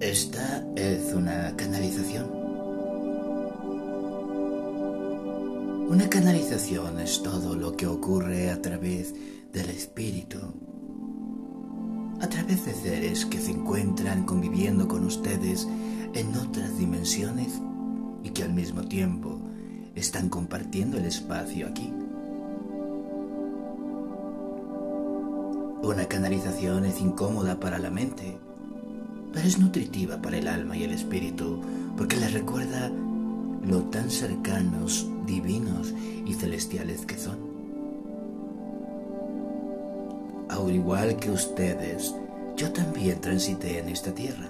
Esta es una canalización. Una canalización es todo lo que ocurre a través del espíritu, a través de seres que se encuentran conviviendo con ustedes en otras dimensiones y que al mismo tiempo están compartiendo el espacio aquí. Una canalización es incómoda para la mente, pero es nutritiva para el alma y el espíritu porque les recuerda lo tan cercanos, divinos y celestiales que son. Al igual que ustedes, yo también transité en esta tierra.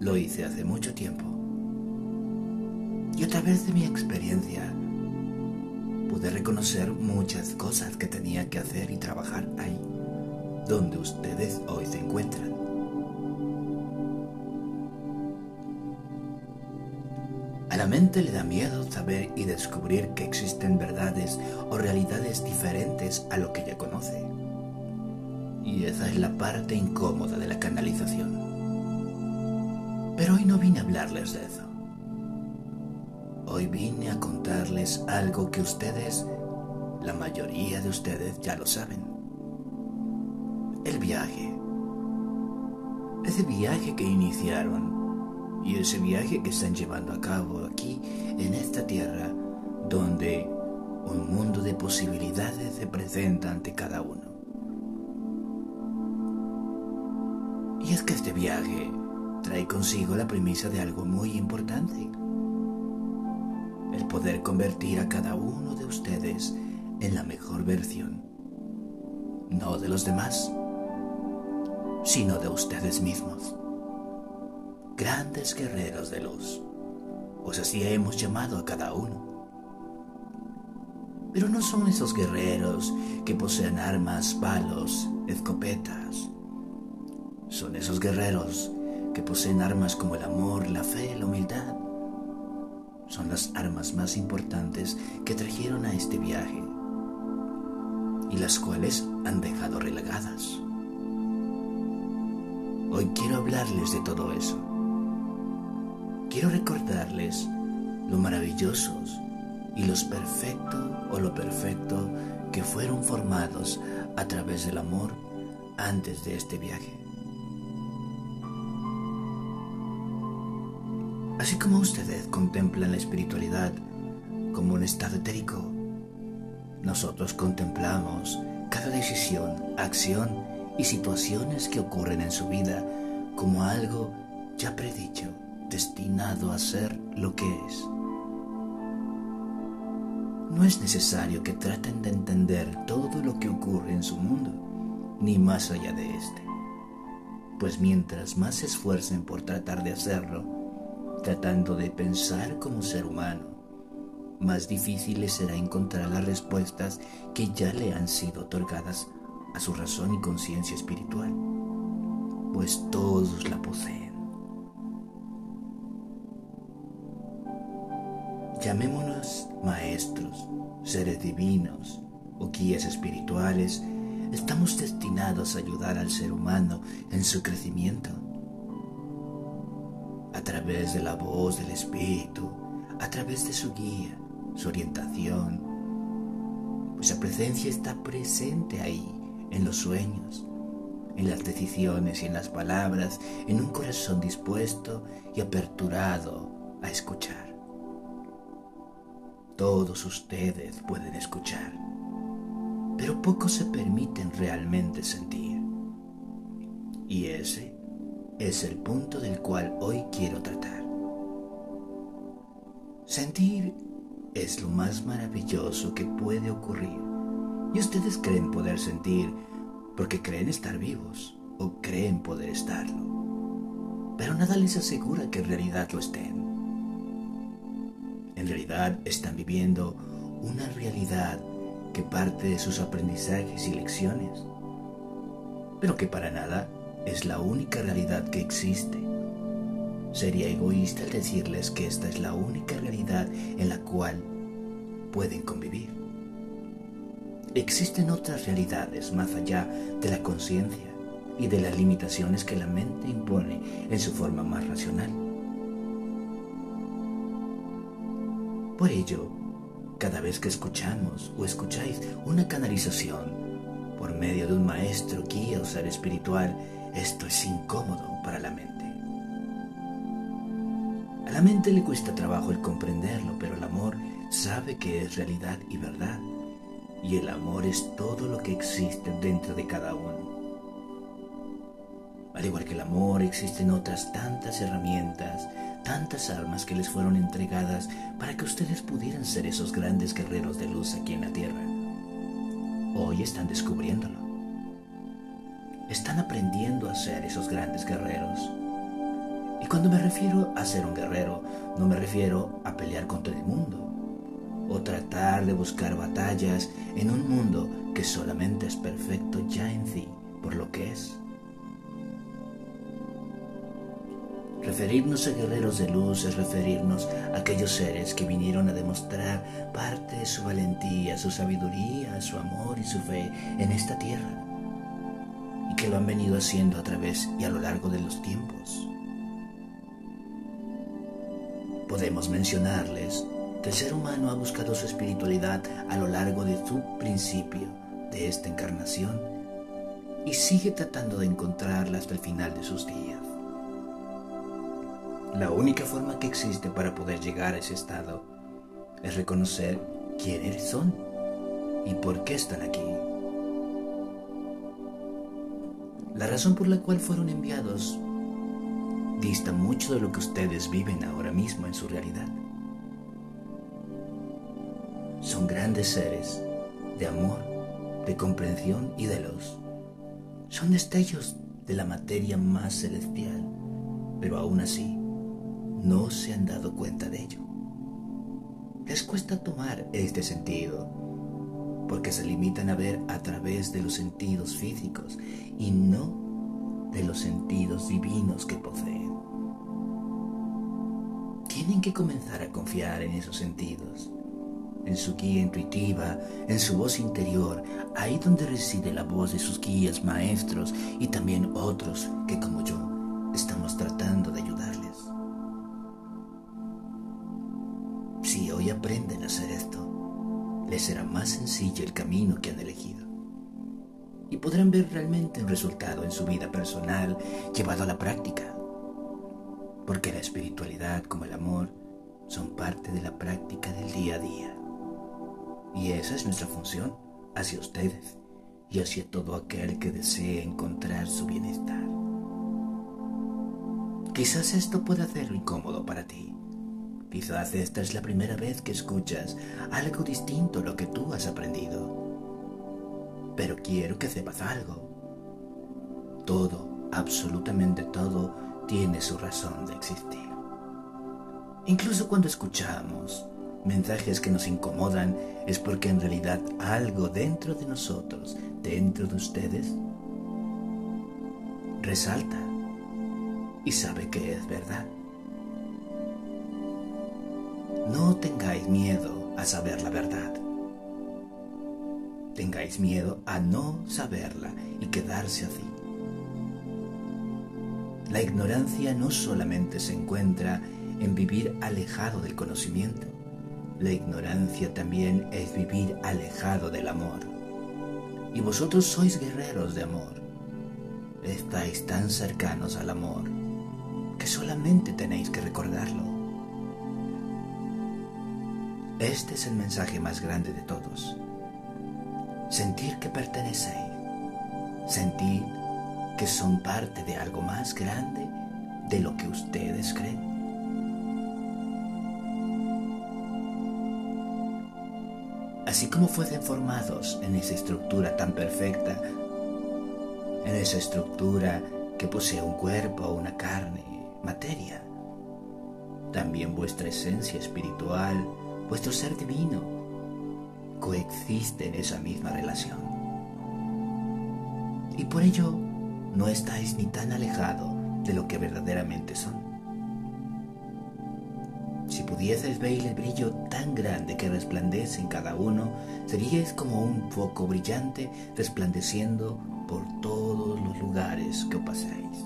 Lo hice hace mucho tiempo. Y a través de mi experiencia pude reconocer muchas cosas que tenía que hacer y trabajar ahí, donde ustedes hoy se encuentran. A la mente le da miedo saber y descubrir que existen verdades o realidades diferentes a lo que ya conoce. Y esa es la parte incómoda de la canalización. Pero hoy no vine a hablarles de eso. Hoy vine a contarles algo que ustedes, la mayoría de ustedes ya lo saben. El viaje. Ese viaje que iniciaron y ese viaje que están llevando a cabo aquí en esta tierra donde un mundo de posibilidades se presenta ante cada uno. Y es que este viaje trae consigo la premisa de algo muy importante el poder convertir a cada uno de ustedes en la mejor versión, no de los demás, sino de ustedes mismos. Grandes guerreros de luz, pues así hemos llamado a cada uno. Pero no son esos guerreros que poseen armas, palos, escopetas. Son esos guerreros que poseen armas como el amor, la fe, la humildad, son las armas más importantes que trajeron a este viaje y las cuales han dejado relegadas. Hoy quiero hablarles de todo eso. Quiero recordarles lo maravillosos y los perfectos o lo perfecto que fueron formados a través del amor antes de este viaje. Así como ustedes contemplan la espiritualidad como un estado etérico, nosotros contemplamos cada decisión, acción y situaciones que ocurren en su vida como algo ya predicho, destinado a ser lo que es. No es necesario que traten de entender todo lo que ocurre en su mundo, ni más allá de este, pues mientras más se esfuercen por tratar de hacerlo, tratando de pensar como ser humano, más difícil les será encontrar las respuestas que ya le han sido otorgadas a su razón y conciencia espiritual, pues todos la poseen. Llamémonos maestros, seres divinos o guías espirituales, estamos destinados a ayudar al ser humano en su crecimiento a través de la voz del Espíritu, a través de su guía, su orientación, pues presencia está presente ahí, en los sueños, en las decisiones y en las palabras, en un corazón dispuesto y aperturado a escuchar. Todos ustedes pueden escuchar, pero pocos se permiten realmente sentir. Y ese es el punto del cual hoy quiero tratar. Sentir es lo más maravilloso que puede ocurrir. Y ustedes creen poder sentir porque creen estar vivos o creen poder estarlo. Pero nada les asegura que en realidad lo estén. En realidad están viviendo una realidad que parte de sus aprendizajes y lecciones, pero que para nada es la única realidad que existe. Sería egoísta el decirles que esta es la única realidad en la cual pueden convivir. Existen otras realidades más allá de la conciencia y de las limitaciones que la mente impone en su forma más racional. Por ello, cada vez que escuchamos o escucháis una canalización por medio de un maestro, guía o ser espiritual, esto es incómodo para la mente. A la mente le cuesta trabajo el comprenderlo, pero el amor sabe que es realidad y verdad. Y el amor es todo lo que existe dentro de cada uno. Al igual que el amor, existen otras tantas herramientas, tantas armas que les fueron entregadas para que ustedes pudieran ser esos grandes guerreros de luz aquí en la tierra. Hoy están descubriéndolo. Están aprendiendo a ser esos grandes guerreros. Y cuando me refiero a ser un guerrero, no me refiero a pelear contra el mundo o tratar de buscar batallas en un mundo que solamente es perfecto ya en sí por lo que es. Referirnos a guerreros de luz es referirnos a aquellos seres que vinieron a demostrar parte de su valentía, su sabiduría, su amor y su fe en esta tierra, y que lo han venido haciendo a través y a lo largo de los tiempos. Podemos mencionarles que el ser humano ha buscado su espiritualidad a lo largo de su principio de esta encarnación y sigue tratando de encontrarla hasta el final de sus días. La única forma que existe para poder llegar a ese estado es reconocer quiénes son y por qué están aquí. La razón por la cual fueron enviados dista mucho de lo que ustedes viven ahora mismo en su realidad. Son grandes seres de amor, de comprensión y de luz. Son destellos de la materia más celestial, pero aún así no se han dado cuenta de ello. Les cuesta tomar este sentido porque se limitan a ver a través de los sentidos físicos y no de los sentidos divinos que poseen. Tienen que comenzar a confiar en esos sentidos, en su guía intuitiva, en su voz interior, ahí donde reside la voz de sus guías maestros y también otros que como yo aprenden a hacer esto, les será más sencillo el camino que han elegido. Y podrán ver realmente un resultado en su vida personal llevado a la práctica. Porque la espiritualidad como el amor son parte de la práctica del día a día. Y esa es nuestra función hacia ustedes y hacia todo aquel que desee encontrar su bienestar. Quizás esto pueda hacerlo incómodo para ti, Quizás esta es la primera vez que escuchas algo distinto a lo que tú has aprendido. Pero quiero que sepas algo. Todo, absolutamente todo, tiene su razón de existir. Incluso cuando escuchamos mensajes que nos incomodan es porque en realidad algo dentro de nosotros, dentro de ustedes, resalta y sabe que es verdad. No tengáis miedo a saber la verdad. Tengáis miedo a no saberla y quedarse así. La ignorancia no solamente se encuentra en vivir alejado del conocimiento, la ignorancia también es vivir alejado del amor. Y vosotros sois guerreros de amor. Estáis tan cercanos al amor que solamente tenéis que recordarlo. Este es el mensaje más grande de todos. Sentir que pertenecéis. Sentir que son parte de algo más grande de lo que ustedes creen. Así como fuesen formados en esa estructura tan perfecta, en esa estructura que posee un cuerpo, una carne, materia, también vuestra esencia espiritual, vuestro ser divino coexiste en esa misma relación. Y por ello no estáis ni tan alejado de lo que verdaderamente son. Si pudieseis ver el brillo tan grande que resplandece en cada uno, seríais como un foco brillante resplandeciendo por todos los lugares que paséis.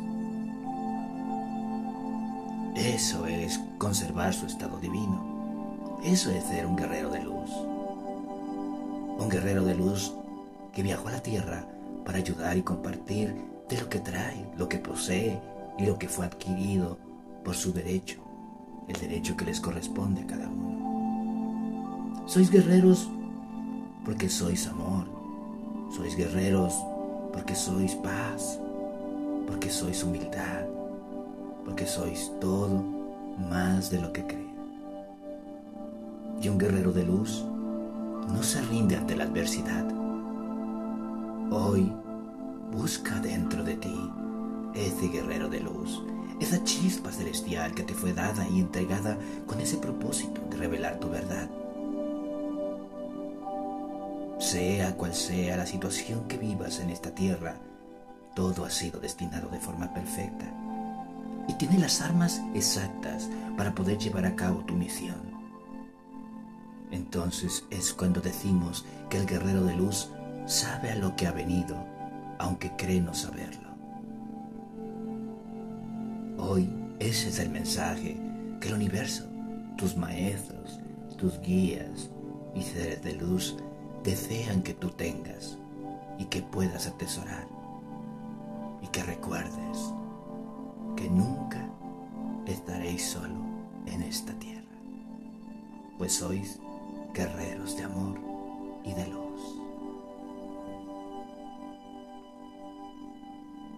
Eso es conservar su estado divino. Eso es ser un guerrero de luz. Un guerrero de luz que viajó a la tierra para ayudar y compartir de lo que trae, lo que posee y lo que fue adquirido por su derecho, el derecho que les corresponde a cada uno. Sois guerreros porque sois amor, sois guerreros porque sois paz, porque sois humildad, porque sois todo más de lo que cree. Y un guerrero de luz no se rinde ante la adversidad. Hoy busca dentro de ti ese guerrero de luz, esa chispa celestial que te fue dada y entregada con ese propósito de revelar tu verdad. Sea cual sea la situación que vivas en esta tierra, todo ha sido destinado de forma perfecta y tiene las armas exactas para poder llevar a cabo tu misión. Entonces es cuando decimos que el guerrero de luz sabe a lo que ha venido, aunque cree no saberlo. Hoy ese es el mensaje que el universo, tus maestros, tus guías y seres de luz desean que tú tengas y que puedas atesorar y que recuerdes que nunca estaréis solo en esta tierra, pues sois guerreros de amor y de luz.